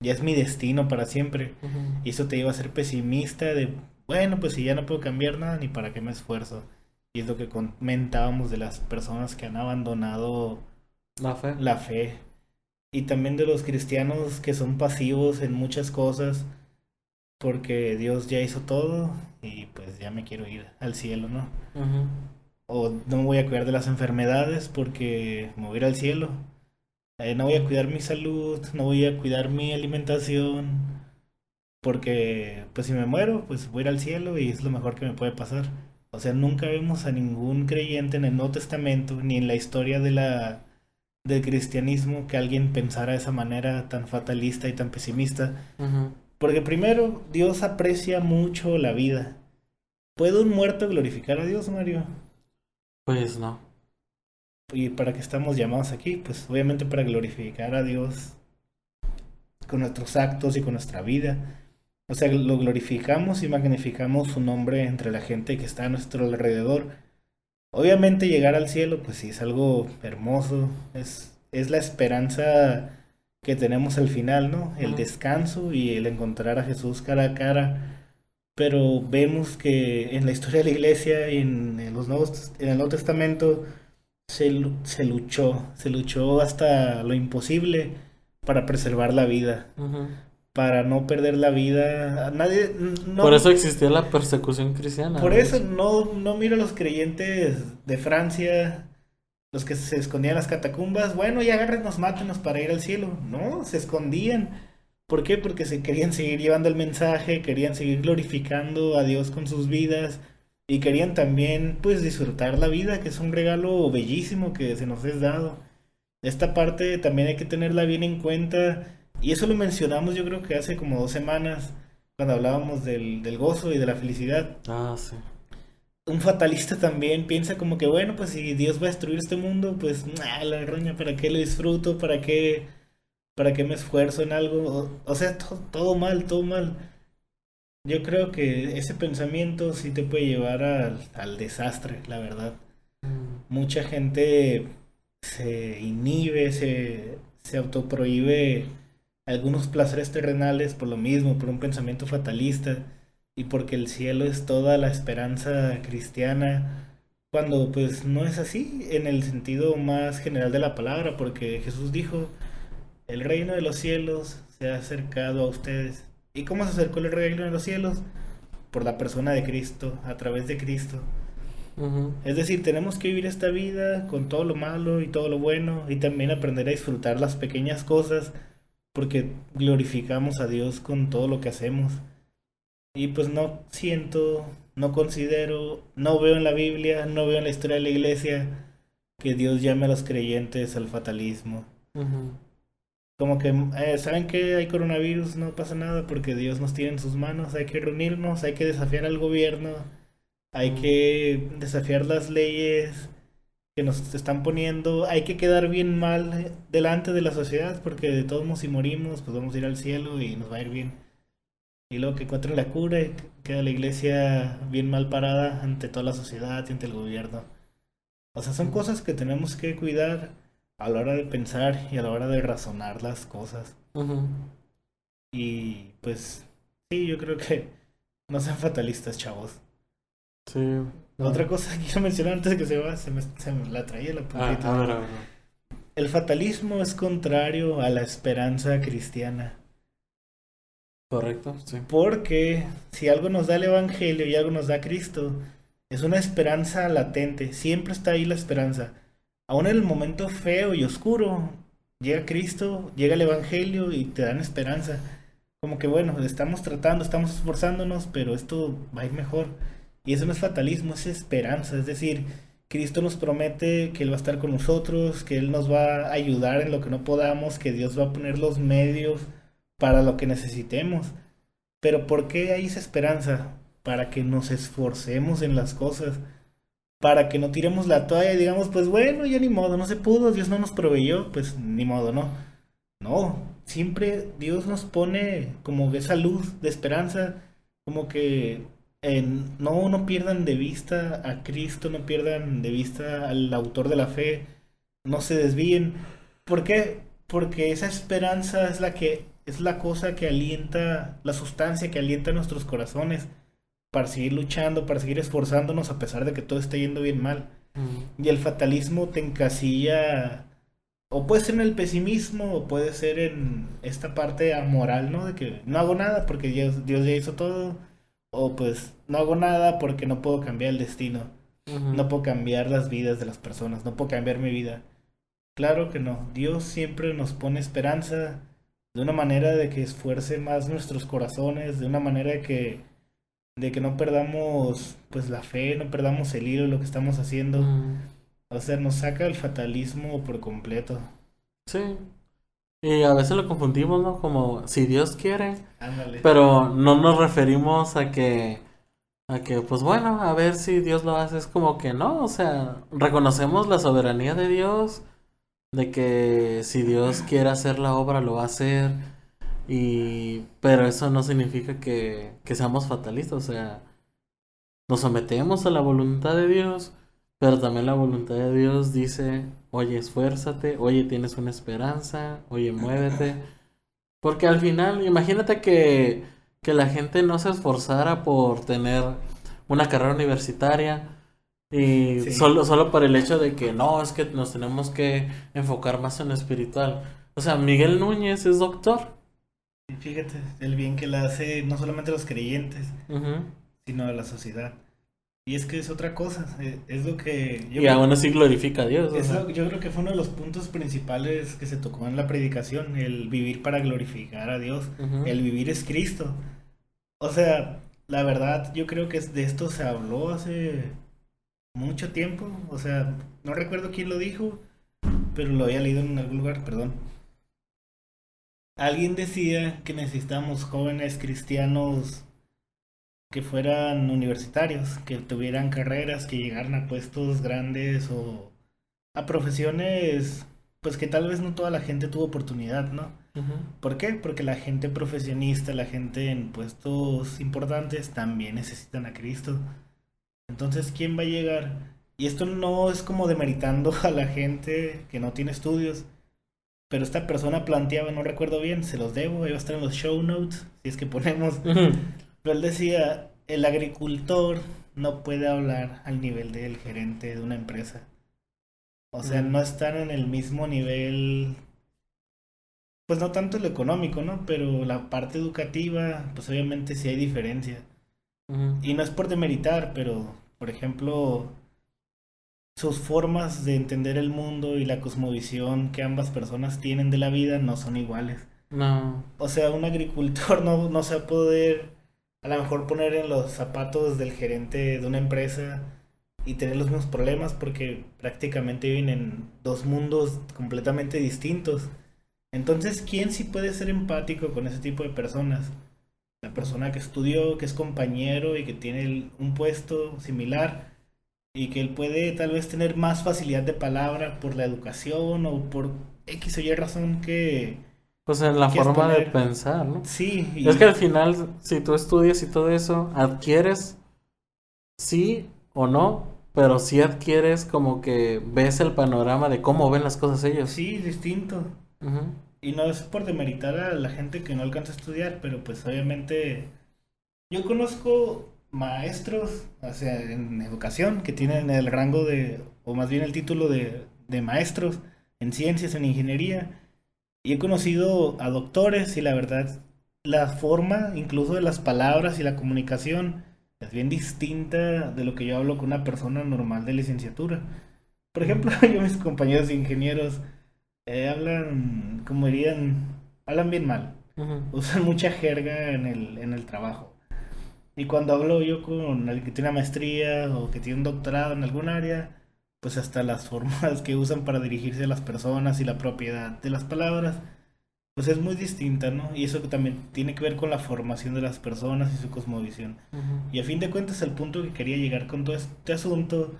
ya es mi destino para siempre? Y eso te iba a ser pesimista de, bueno, pues si ya no puedo cambiar nada, ni para qué me esfuerzo. Y es lo que comentábamos de las personas que han abandonado la fe. La fe y también de los cristianos que son pasivos en muchas cosas porque Dios ya hizo todo y pues ya me quiero ir al cielo, ¿no? O no me voy a cuidar de las enfermedades porque me voy a ir al cielo. Eh, no voy a cuidar mi salud, no voy a cuidar mi alimentación porque pues si me muero pues voy a ir al cielo y es lo mejor que me puede pasar. O sea, nunca vemos a ningún creyente en el Nuevo Testamento ni en la historia de la del cristianismo que alguien pensara de esa manera tan fatalista y tan pesimista. Porque primero, Dios aprecia mucho la vida. ¿Puede un muerto glorificar a Dios, Mario? Pues no. ¿Y para qué estamos llamados aquí? Pues obviamente para glorificar a Dios con nuestros actos y con nuestra vida. O sea, lo glorificamos y magnificamos su nombre entre la gente que está a nuestro alrededor Obviamente llegar al cielo, pues sí, es algo hermoso, es, es la esperanza que tenemos al final, ¿no? El descanso y el encontrar a Jesús cara a cara. Pero vemos que en la historia de la iglesia y en, los nuevos, en el Nuevo Testamento, se, se luchó, se luchó hasta lo imposible para preservar la vida, Ujú. Para no perder la vida. Nadie, no, Por eso existía la persecución cristiana. por eso no, no miro a los creyentes de Francia, los que se escondían en las catacumbas, bueno, ya agárrenos, mátenos para ir al cielo. No, se escondían. ¿Por qué? Porque se querían seguir llevando el mensaje, querían seguir glorificando a Dios con sus vidas y querían también pues disfrutar la vida, que es un regalo bellísimo que se nos es dado. Esta parte también hay que tenerla bien en cuenta y eso lo mencionamos yo creo que hace como dos semanas cuando hablábamos del, del gozo y de la felicidad Ah, sí. un fatalista también piensa como que, bueno, pues si Dios va a destruir este mundo, pues, nah, la roña, ¿para qué lo disfruto? ¿Para qué, para qué me esfuerzo en algo? O, o sea, to- todo mal, todo mal. Yo creo que ese pensamiento sí te puede llevar al, al desastre, la verdad. Mm. Mucha gente se inhibe, se, se autoprohíbe algunos placeres terrenales por lo mismo, por un pensamiento fatalista y porque el cielo es toda la esperanza cristiana, cuando pues no es así en el sentido más general de la palabra, porque Jesús dijo, el reino de los cielos se ha acercado a ustedes. ¿Y cómo se acercó el reino de los cielos? Por la persona de Cristo, a través de Cristo. Es decir, tenemos que vivir esta vida con todo lo malo y todo lo bueno y también aprender a disfrutar las pequeñas cosas porque glorificamos a Dios con todo lo que hacemos. Y pues no siento, no considero, no veo en la Biblia, no veo en la historia de la iglesia que Dios llame a los creyentes al fatalismo. Como que, eh, ¿saben que hay coronavirus? No pasa nada porque Dios nos tiene en sus manos. Hay que reunirnos, hay que desafiar al gobierno, hay que desafiar las leyes que nos están poniendo. Hay que quedar bien mal delante de la sociedad porque de todos modos si morimos, pues vamos a ir al cielo y nos va a ir bien. Y luego que encuentren la cura y queda la iglesia bien mal parada ante toda la sociedad y ante el gobierno. O sea, son cosas que tenemos que cuidar a la hora de pensar y a la hora de razonar las cosas. Y pues sí, yo creo que no sean fatalistas, chavos. Sí. Otra cosa que quiero mencionar antes de que se va, se me, se me la traía la Ah, puntita. El fatalismo es contrario a la esperanza cristiana. Correcto, sí. Porque si algo nos da el Evangelio y algo nos da Cristo, es una esperanza latente. Siempre está ahí la esperanza. Aún en el momento feo y oscuro, llega Cristo, llega el Evangelio y te dan esperanza. Como que bueno, estamos tratando, estamos esforzándonos, pero esto va a ir mejor. Y eso no es fatalismo, es esperanza. Es decir, Cristo nos promete que Él va a estar con nosotros, que Él nos va a ayudar en lo que no podamos, que Dios va a poner los medios para lo que necesitemos. Pero ¿por qué hay esa esperanza? Para que nos esforcemos en las cosas, para que no tiremos la toalla y digamos, pues bueno, ya ni modo, no se pudo, Dios no nos proveyó, pues ni modo, ¿no? No, siempre Dios nos pone como esa luz de esperanza, como que eh, no, no pierdan de vista a Cristo, no pierdan de vista al autor de la fe, no se desvíen. ¿Por qué? Porque esa esperanza es la que es la cosa que alienta, la sustancia que alienta nuestros corazones para seguir luchando, para seguir esforzándonos a pesar de que todo esté yendo bien mal. Mm. Y el fatalismo te encasilla, o puede ser en el pesimismo, o puede ser en esta parte amoral, ¿no? De que no hago nada porque Dios, Dios ya hizo todo, o pues no hago nada porque no puedo cambiar el destino, no puedo cambiar las vidas de las personas, no puedo cambiar mi vida. Claro que no, Dios siempre nos pone esperanza de una manera de que esfuerce más nuestros corazones, de una manera de que de que no perdamos pues la fe, no perdamos el hilo de lo que estamos haciendo. O sea, nos saca el fatalismo por completo. Sí. Y a veces lo confundimos, ¿no? Como si Dios quiere. Ándale. Pero no nos referimos a que, a que, pues bueno, a ver si Dios lo hace. Es como que no, o sea, reconocemos la soberanía de Dios, de que si Dios quiere hacer la obra, lo va a hacer. Y, pero eso no significa que, que seamos fatalistas, o sea, nos sometemos a la voluntad de Dios, pero también la voluntad de Dios dice, oye, esfuérzate, oye, tienes una esperanza, oye, muévete. Porque al final, imagínate que, que la gente no se esforzara por tener una carrera universitaria, Y Sí. solo, solo por el hecho de que no, es que nos tenemos que enfocar más en lo espiritual. O sea, Miguel Núñez es doctor. Y Fíjate, el bien que le hace no solamente a los creyentes, sino a la sociedad. Y es que es otra cosa, eh, es lo que yo, Y aún así glorifica a Dios. es lo- yo creo que fue uno de los puntos principales que se tocó en la predicación, el vivir para glorificar a Dios. El vivir es Cristo. O sea, la verdad, yo creo que de esto se habló hace mucho tiempo. O sea, no recuerdo quién lo dijo, pero lo había leído en algún lugar, perdón. Alguien decía que necesitamos jóvenes cristianos que fueran universitarios, que tuvieran carreras, que llegaran a puestos grandes o a profesiones, pues que tal vez no toda la gente tuvo oportunidad, ¿no? ¿Por qué? Porque la gente profesionista, la gente en puestos importantes también necesitan a Cristo. Entonces, ¿quién va a llegar? Y esto no es como demeritando a la gente que no tiene estudios, pero esta persona planteaba, no recuerdo bien, se los debo, ahí va a estar en los show notes, si es que ponemos. Pero él decía, el agricultor no puede hablar al nivel del gerente de una empresa. O sea, no están en el mismo nivel, pues no tanto lo económico, ¿no? Pero la parte educativa, pues obviamente sí hay diferencia. Y no es por demeritar, pero, por ejemplo, sus formas de entender el mundo y la cosmovisión que ambas personas tienen de la vida no son iguales. No. O sea, un agricultor no, no se va a poder a lo mejor poner en los zapatos del gerente de una empresa y tener los mismos problemas porque prácticamente viven en dos mundos completamente distintos. Entonces, ¿quién sí puede ser empático con ese tipo de personas? La persona que estudió, que es compañero y que tiene un puesto similar y que él puede tal vez tener más facilidad de palabra por la educación o por X o Y razón que Pues en la ¿Quieres forma de pensar, ¿no? sí. y- Es que al final, si tú estudias y todo eso, adquieres sí o no, pero sí adquieres como que ves el panorama de cómo ven las cosas ellos. Sí, distinto. Y no es por demeritar a la gente que no alcanza a estudiar, pero pues obviamente yo conozco maestros, o sea, en educación, que tienen el rango de, o más bien el título de, de maestros en ciencias, en ingeniería, y he conocido a doctores y la verdad, la forma incluso de las palabras y la comunicación es bien distinta de lo que yo hablo con una persona normal de licenciatura. Por ejemplo, yo mis compañeros ingenieros eh, hablan, como dirían, hablan bien mal. Usan mucha jerga en el, en el trabajo. Y cuando hablo yo con alguien que tiene una maestría o que tiene un doctorado en algún área, pues hasta las formas que usan para dirigirse a las personas y la propiedad de las palabras, pues es muy distinta, ¿no? Y eso también tiene que ver con la formación de las personas y su cosmovisión. Y a fin de cuentas el punto que quería llegar con todo este asunto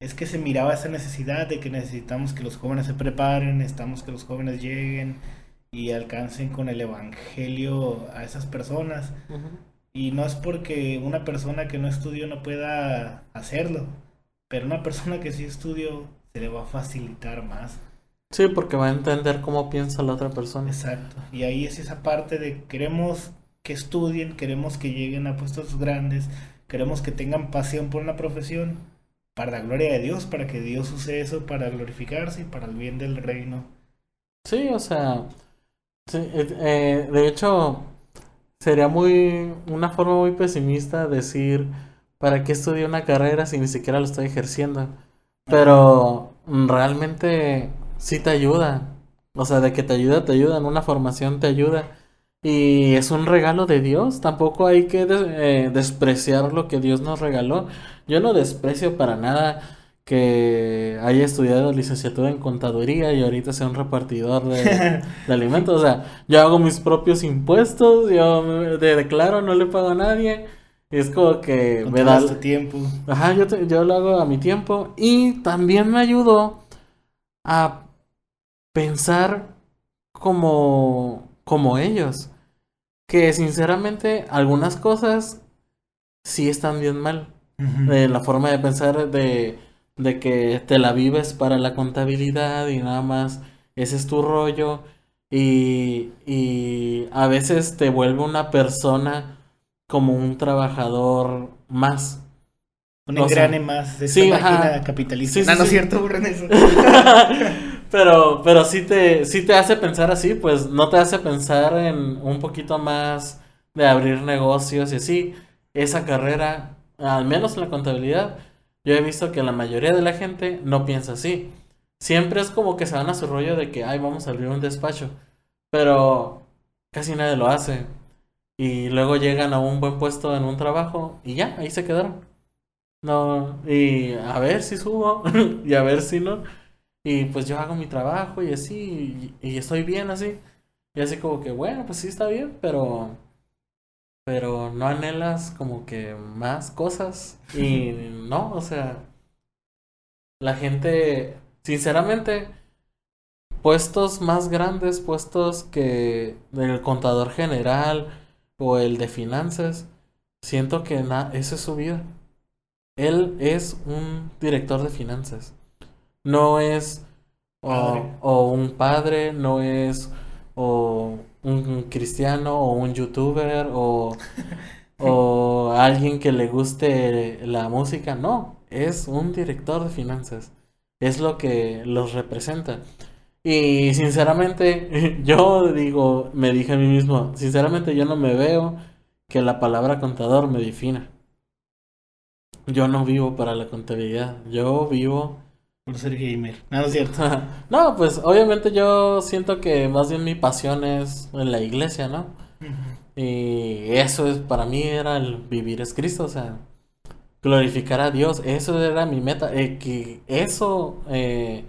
es que se miraba esa necesidad de que necesitamos que los jóvenes se preparen, necesitamos que los jóvenes lleguen y alcancen con el evangelio a esas personas. Y no es porque una persona que no estudió no pueda hacerlo, pero una persona que sí estudió se le va a facilitar más. Sí, porque va a entender cómo piensa la otra persona. Exacto. Y ahí es esa parte de queremos que estudien, queremos que lleguen a puestos grandes, queremos que tengan pasión por una profesión para la gloria de Dios, para que Dios use eso para glorificarse y para el bien del reino. Sí, o sea, sí, eh, eh, de hecho, sería muy, una forma muy pesimista decir, ¿para qué estudié una carrera si ni siquiera lo estoy ejerciendo? Pero mm, realmente sí te ayuda. O sea, de que te ayuda, te ayuda, en una formación te ayuda. Y es un regalo de Dios. Tampoco hay que eh, despreciar lo que Dios nos regaló. Yo no desprecio para nada que haya estudiado licenciatura en contaduría y ahorita sea un repartidor de, de alimentos. O sea, yo hago mis propios impuestos, yo me de- declaro, no le pago a nadie. Es como que me da... Tu tiempo. Ajá, yo, te- yo lo hago a mi tiempo. Y también me ayudó a pensar como, como ellos. Que sinceramente algunas cosas sí están bien mal. De la forma de pensar de, de que te la vives para la contabilidad y nada más ese es tu rollo. Y, y a veces te vuelve una persona como un trabajador más. Un O sea, engrane más de sí, esta ajá. máquina capitalista. Sí, sí, no, no es sí. cierto, eso. pero, pero sí te, sí te hace pensar así, pues no te hace pensar en un poquito más de abrir negocios y así. Esa carrera, al menos en la contabilidad, yo he visto que la mayoría de la gente no piensa así. Siempre es como que se van a su rollo de que, ay, vamos a abrir un despacho. Pero casi nadie lo hace. Y luego llegan a un buen puesto en un trabajo y ya, ahí se quedaron. No, y a ver si subo y a ver si no. Y pues yo hago mi trabajo y así, y, y estoy bien así. Y así como que, bueno, pues sí está bien, pero, pero no anhelas como que más cosas. Y no, o sea, la gente, sinceramente, puestos más grandes, puestos que el contador general o el de finanzas, siento que na esa es su vida. Él es un director de finanzas. No es o, o un padre, no es o un cristiano o un youtuber o, o alguien que le guste la música. No, es un director de finanzas. Es lo que los representa. Y sinceramente, yo digo, me dije a mí mismo, sinceramente yo no me veo que la palabra contador me defina. Yo no vivo para la contabilidad, yo vivo... Por ser gamer. No, no es cierto. No, pues obviamente yo siento que más bien mi pasión es en la iglesia, ¿no? Y eso es, para mí era el vivir es Cristo, o sea, glorificar a Dios, eso era mi meta, eh, que eso eh,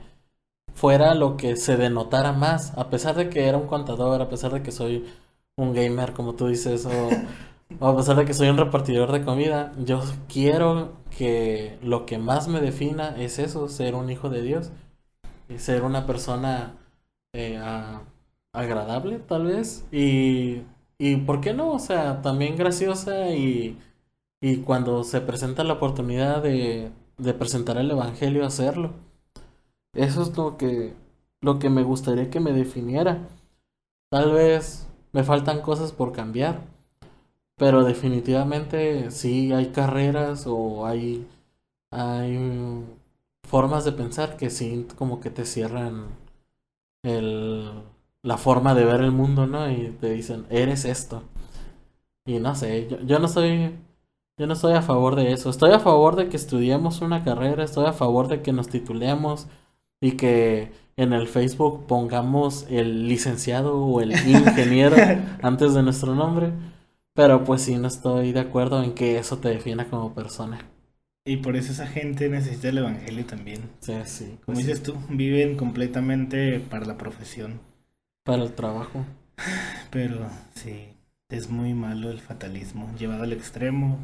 fuera lo que se denotara más, a pesar de que era un contador, a pesar de que soy un gamer, como tú dices, o, o a pesar de que soy un repartidor de comida, yo quiero que lo que más me defina es eso, ser un hijo de Dios, y ser una persona eh, a- agradable, tal vez, y, y ¿por qué no? O sea, también graciosa y, y cuando se presenta la oportunidad de, de presentar el Evangelio, hacerlo. Eso es lo que, lo que me gustaría que me definiera. Tal vez me faltan cosas por cambiar, pero definitivamente sí hay carreras o hay, hay formas de pensar que sí como que te cierran el, la forma de ver el mundo, ¿no? Y te dicen, eres esto. Y no sé, yo, yo no soy, yo no estoy a favor de eso. Estoy a favor de que estudiemos una carrera, estoy a favor de que nos titulemos y que en el Facebook pongamos el licenciado o el ingeniero antes de nuestro nombre. Pero pues sí, no estoy de acuerdo en que eso te defina como persona. Y por eso esa gente necesita el evangelio también. Sí, sí. Como pues sí, dices tú, viven completamente para la profesión. para el trabajo. Pero sí, es muy malo el fatalismo llevado al extremo.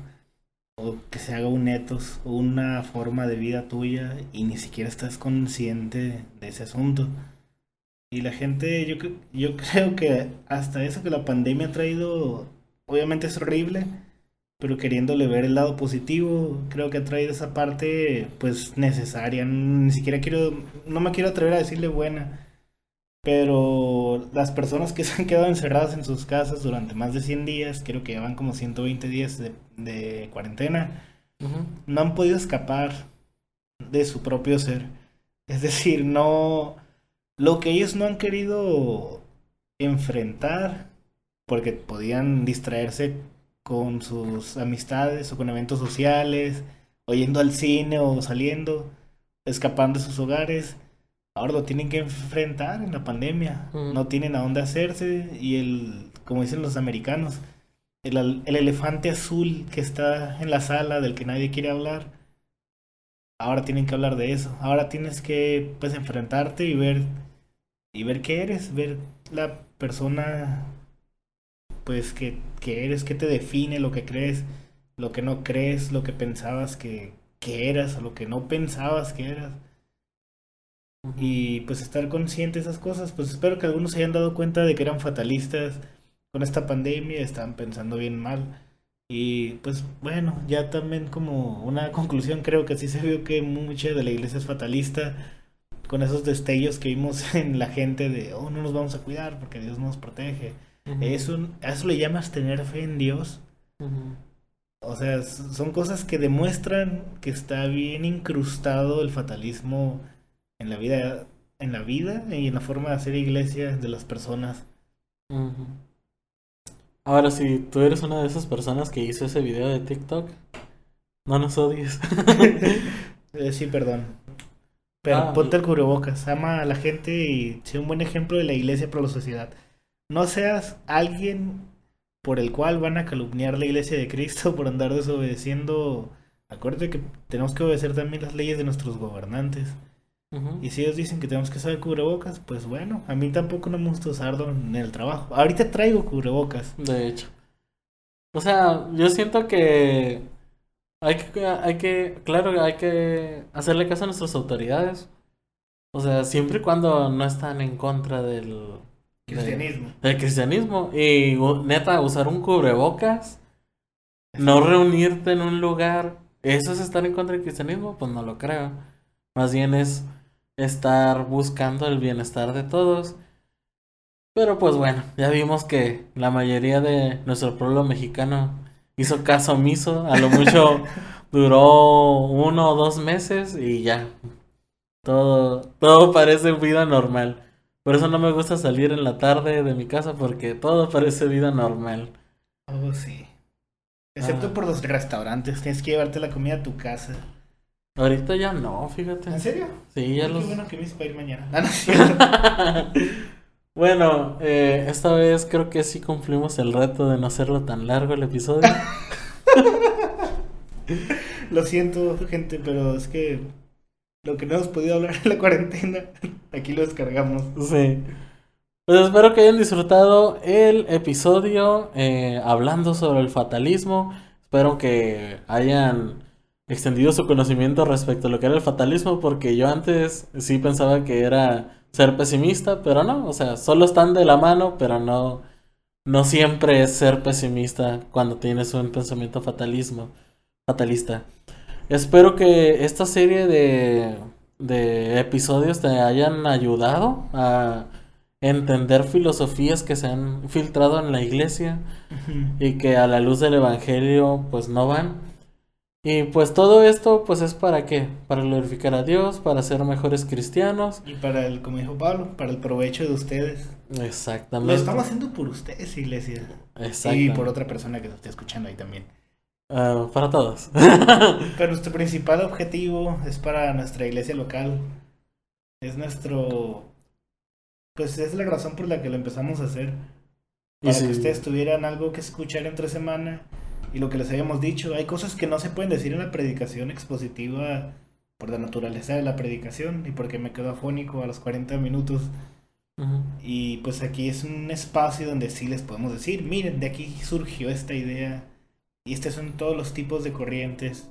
Que se haga un etos o una forma de vida tuya y ni siquiera estás consciente de ese asunto. Y la gente, yo, yo creo que hasta eso que la pandemia ha traído, obviamente es horrible, pero queriéndole ver el lado positivo, creo que ha traído esa parte pues necesaria. Ni siquiera quiero, no me quiero atrever a decirle buena, pero las personas que se han quedado encerradas en sus casas durante más de 100 días, creo que llevan como 120 días de, de cuarentena, no han podido escapar de su propio ser. Es decir, no... Lo que ellos no han querido enfrentar, porque podían distraerse con sus amistades o con eventos sociales, o yendo al cine o saliendo, escapando de sus hogares, ahora lo tienen que enfrentar en la pandemia. Mm. No tienen a dónde hacerse y el, como dicen los americanos, el, el elefante azul que está en la sala del que nadie quiere hablar, ahora tienen que hablar de eso. Ahora tienes que pues enfrentarte y ver y ver qué eres, ver la persona pues que, que eres, qué te define, lo que crees, lo que no crees, lo que pensabas que, que eras o lo que no pensabas que eras. Y pues estar consciente de esas cosas, pues espero que algunos se hayan dado cuenta de que eran fatalistas con esta pandemia, estaban pensando bien mal. Y pues bueno, ya también como una conclusión creo que sí se vio que mucha de la iglesia es fatalista con esos destellos que vimos en la gente de, oh, no nos vamos a cuidar porque Dios nos protege. Ujú. Eso, ¿A eso le llamas tener fe en Dios? O sea, son cosas que demuestran que está bien incrustado el fatalismo en la vida, en la vida y en la forma de hacer iglesia de las personas. Ahora, si tú eres una de esas personas que hizo ese video de TikTok, no nos odies. Eh, sí, perdón. Pero ah, ponte el cubrebocas, ama a la gente y sé un buen ejemplo de la iglesia para la sociedad. No seas alguien por el cual van a calumniar la iglesia de Cristo por andar desobedeciendo. Acuérdate que tenemos que obedecer también las leyes de nuestros gobernantes. Y si ellos dicen que tenemos que usar cubrebocas, pues bueno, a mí tampoco no me gusta usarlo en el trabajo. Ahorita traigo cubrebocas. De hecho. O sea, yo siento que hay que, hay que, claro, hay que hacerle caso a nuestras autoridades. O sea, siempre y cuando no están en contra del cristianismo. del cristianismo. Y neta, usar un cubrebocas, no reunirte en un lugar, ¿eso es estar en contra del cristianismo? Pues no lo creo. Más bien es estar buscando el bienestar de todos. Pero pues bueno, ya vimos que la mayoría de nuestro pueblo mexicano hizo caso omiso, a lo mucho duró uno o dos meses y ya. Todo, todo parece vida normal. Por eso no me gusta salir en la tarde de mi casa porque todo parece vida normal. Oh, sí. Excepto ah. por los restaurantes, tienes que llevarte la comida a tu casa. Ahorita ya no, fíjate. ¿En serio? Sí, ya los... Qué bueno que me para ir mañana. Ah, no, Bueno, eh, esta vez creo que sí cumplimos el reto de no hacerlo tan largo el episodio. Lo siento, gente, pero es que lo que no hemos podido hablar en la cuarentena, aquí lo descargamos. Sí. Pues espero que hayan disfrutado el episodio eh, hablando sobre el fatalismo. Espero que hayan extendido su conocimiento respecto a lo que era el fatalismo, porque yo antes sí pensaba que era ser pesimista, pero no, o sea, solo están de la mano, pero no, no siempre es ser pesimista cuando tienes un pensamiento fatalismo, fatalista. Espero que esta serie de, de episodios te hayan ayudado a entender filosofías que se han filtrado en la iglesia y que a la luz del evangelio pues no van. Y pues todo esto pues es para qué? Para glorificar a Dios, para ser mejores cristianos. Y para el, como dijo Pablo, para el provecho de ustedes. Exactamente. Lo estamos haciendo por ustedes, iglesia. Y por otra persona que nos esté escuchando ahí también. Ah, para todos. Pero nuestro principal objetivo es para nuestra iglesia local. Es nuestro... Pues es la razón por la que lo empezamos a hacer. Para que ustedes tuvieran algo que escuchar entre semana y lo que les habíamos dicho, hay cosas que no se pueden decir en la predicación expositiva por la naturaleza de la predicación y porque me quedo afónico a los 40 minutos. Y pues aquí es un espacio donde sí les podemos decir, miren, de aquí surgió esta idea y estos son todos los tipos de corrientes.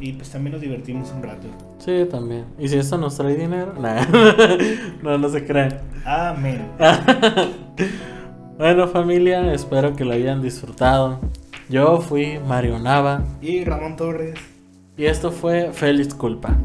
Y pues también nos divertimos un rato. Sí, también. ¿Y si esto nos trae dinero? no, no se creen. Amén. bueno familia, espero que lo hayan disfrutado. Yo fui Mario Nava. Y Ramón Torres. Y esto fue Feliz Culpa.